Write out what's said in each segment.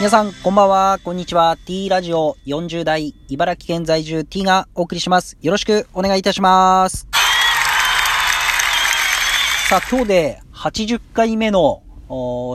皆さん、こんばんは、こんにちは。T ラジオ40代、茨城県在住 T がお送りします。よろしくお願いいたします。さあ、今日で80回目の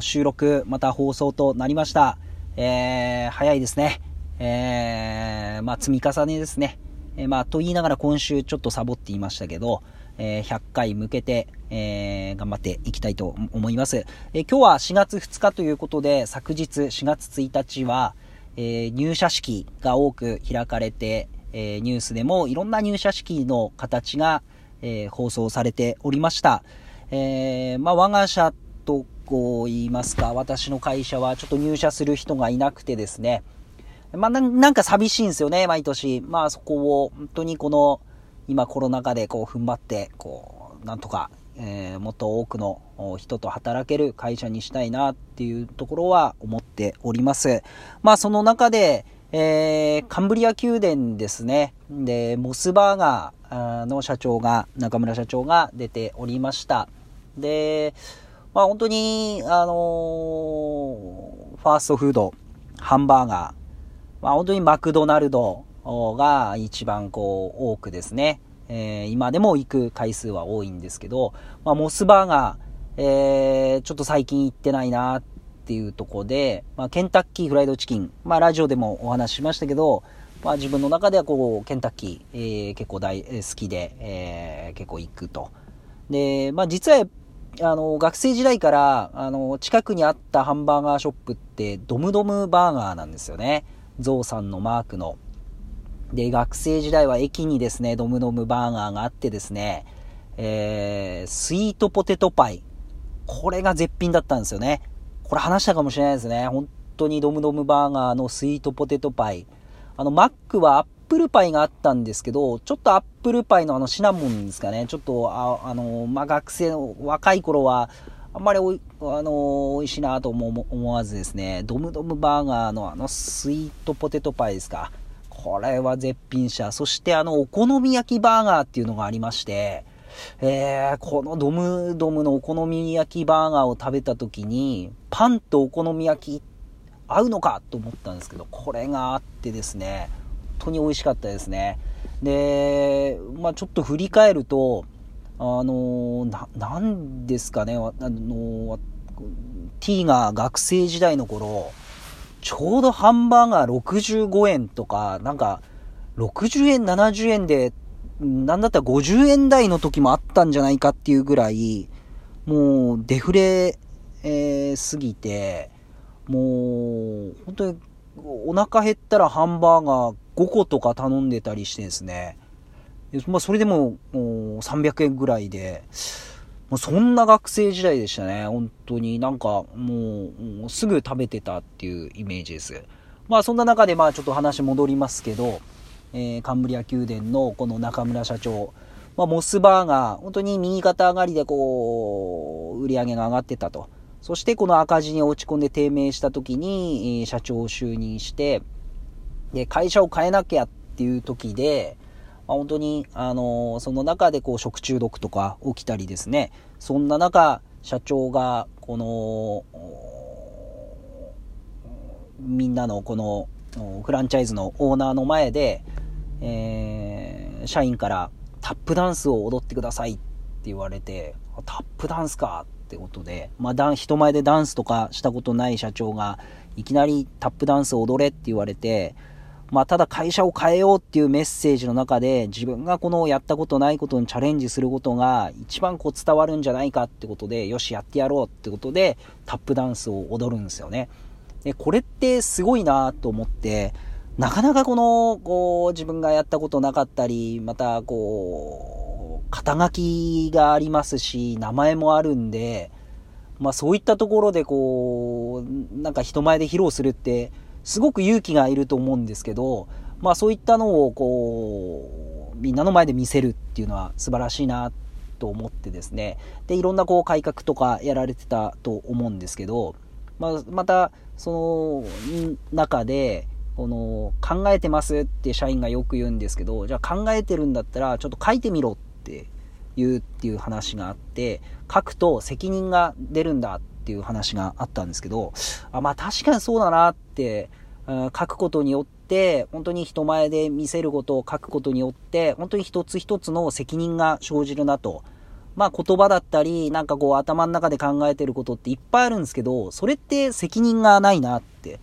収録、また放送となりました。えー、早いですね。えー、まあ、積み重ねですね。えー、まあ、と言いながら今週ちょっとサボっていましたけど、えー、100回向けて、えー、頑張っていきたいと思います。えー、今日は4月2日ということで、昨日4月1日は、え入社式が多く開かれて、えニュースでもいろんな入社式の形が、え放送されておりました。えまあ、我が社とこう言いますか、私の会社はちょっと入社する人がいなくてですね、まあ、なんか寂しいんですよね、毎年。まあそこを本当にこの今コロナ禍でこう踏ん張って、こう、なんとか、えー、もっと多くの人と働ける会社にしたいなっていうところは思っております。まあその中で、えー、カンブリア宮殿ですね。で、モスバーガーの社長が、中村社長が出ておりました。で、まあ本当に、あのー、ファーストフード、ハンバーガー、まあ本当にマクドナルド、が一番こう多くですね、えー、今でも行く回数は多いんですけど、まあ、モスバーガー、えー、ちょっと最近行ってないなっていうとこで、まあ、ケンタッキーフライドチキン、まあ、ラジオでもお話ししましたけど、まあ、自分の中ではこう、ケンタッキー、えー、結構大好きで、えー、結構行くと。で、まあ、実は、あの、学生時代から、あの、近くにあったハンバーガーショップって、ドムドムバーガーなんですよね。ゾウさんのマークの。で、学生時代は駅にですね、ドムドムバーガーがあってですね、えー、スイートポテトパイ。これが絶品だったんですよね。これ話したかもしれないですね。本当にドムドムバーガーのスイートポテトパイ。あの、マックはアップルパイがあったんですけど、ちょっとアップルパイのあのシナモンですかね。ちょっと、ああの、まあ、学生の若い頃は、あんまりおい、あの、美味しいなと思わずですね、ドムドムバーガーのあのスイートポテトパイですか。これは絶品車。そしてあの、お好み焼きバーガーっていうのがありまして、えー、このドムドムのお好み焼きバーガーを食べた時に、パンとお好み焼き合うのかと思ったんですけど、これがあってですね、本当に美味しかったですね。で、まあちょっと振り返ると、あのな、なんですかね、あの、T が学生時代の頃、ちょうどハンバーガー65円とか、なんか、60円、70円で、なんだったら50円台の時もあったんじゃないかっていうぐらい、もうデフレ、えー、すぎて、もう、本当にお腹減ったらハンバーガー5個とか頼んでたりしてですね、まあそれでももう300円ぐらいで、もうそんな学生時代でしたね。本当になんかもう、すぐ食べてたっていうイメージです。まあそんな中でまあちょっと話戻りますけど、えー、カンブリア宮殿のこの中村社長、まあ、モスバーガー、本当に右肩上がりでこう、売り上げが上がってたと。そしてこの赤字に落ち込んで低迷した時に、えー、社長を就任して、で、会社を変えなきゃっていう時で、まあ、本当に、あの、その中でこう食中毒とか起きたりですね、そんな中、社長が、この、みんなのこのフランチャイズのオーナーの前で、えー、社員からタップダンスを踊ってくださいって言われて、タップダンスかってことで、まあ、人前でダンスとかしたことない社長が、いきなりタップダンスを踊れって言われて、まあ、ただ会社を変えようっていうメッセージの中で、自分がこのやったことないことにチャレンジすることが一番こう伝わるんじゃないかってことで、よし、やってやろうってことで、タップダンスを踊るんですよね。で、これってすごいなと思って、なかなかこの、こう、自分がやったことなかったり、また、こう、肩書きがありますし、名前もあるんで、まあそういったところでこう、なんか人前で披露するって、すごく勇気がいると思うんですけど、まあそういったのをこう、みんなの前で見せるっていうのは素晴らしいなと思ってですね。で、いろんなこう改革とかやられてたと思うんですけど、まあ、また、その中で、この考えてますって社員がよく言うんですけど、じゃあ考えてるんだったらちょっと書いてみろって言うっていう話があって、書くと責任が出るんだっっていう話があったんですけど、あまあ確かにそうだなって、書くことによって、本当に人前で見せることを書くことによって、本当に一つ一つの責任が生じるなと。まあ言葉だったり、なんかこう頭の中で考えてることっていっぱいあるんですけど、それって責任がないなって。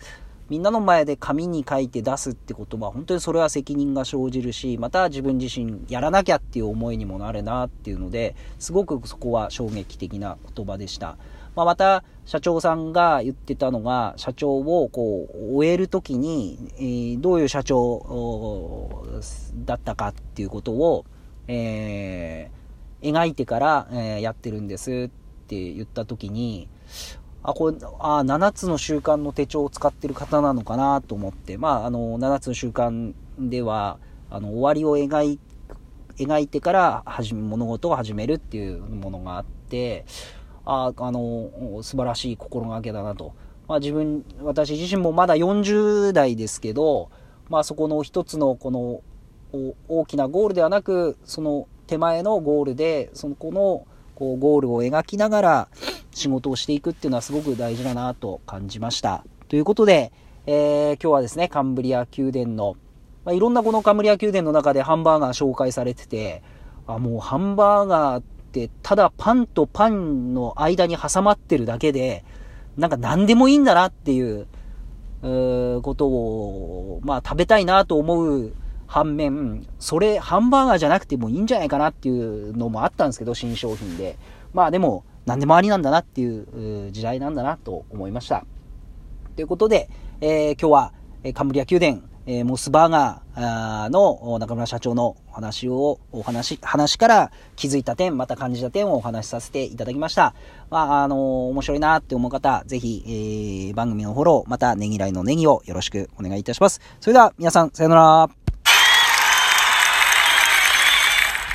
みんなの前で紙に書いて出すってことは、本当にそれは責任が生じるし、また自分自身やらなきゃっていう思いにもなるなっていうので、すごくそこは衝撃的な言葉でした。まあ、また、社長さんが言ってたのが、社長をこう、終えるときに、えー、どういう社長だったかっていうことを、えー描いてから、えー、やってるんですって言った時に、あ、これ、あ、7つの習慣の手帳を使ってる方なのかなと思って、まあ、あの、7つの習慣では、あの、終わりを描い、描いてから始め、物事を始めるっていうものがあって、あ、あの、素晴らしい心がけだなと。まあ自分、私自身もまだ40代ですけど、まあそこの一つのこの大きなゴールではなく、その手前のゴールで、そのこのこうゴールを描きながら仕事をしていくっていうのはすごく大事だなと感じました。ということで、えー、今日はですね、カンブリア宮殿の、まあ、いろんなこのカンブリア宮殿の中でハンバーガー紹介されてて、あ、もうハンバーガーってただパンとパンの間に挟まってるだけで、なんか何でもいいんだなっていう、うことを、まあ食べたいなと思う反面、それ、ハンバーガーじゃなくてもいいんじゃないかなっていうのもあったんですけど、新商品で。まあでも、何でもありなんだなっていう時代なんだなと思いました。ということで、えー、今日は、カンブリア宮殿、えー、モスバーガーの中村社長のお話を、お話、話から気づいた点、また感じた点をお話しさせていただきました。まあ、あのー、面白いなって思う方、ぜひ、えー、番組のフォロー、またねぎらいのネギをよろしくお願いいたします。それでは、皆さん、さよなら。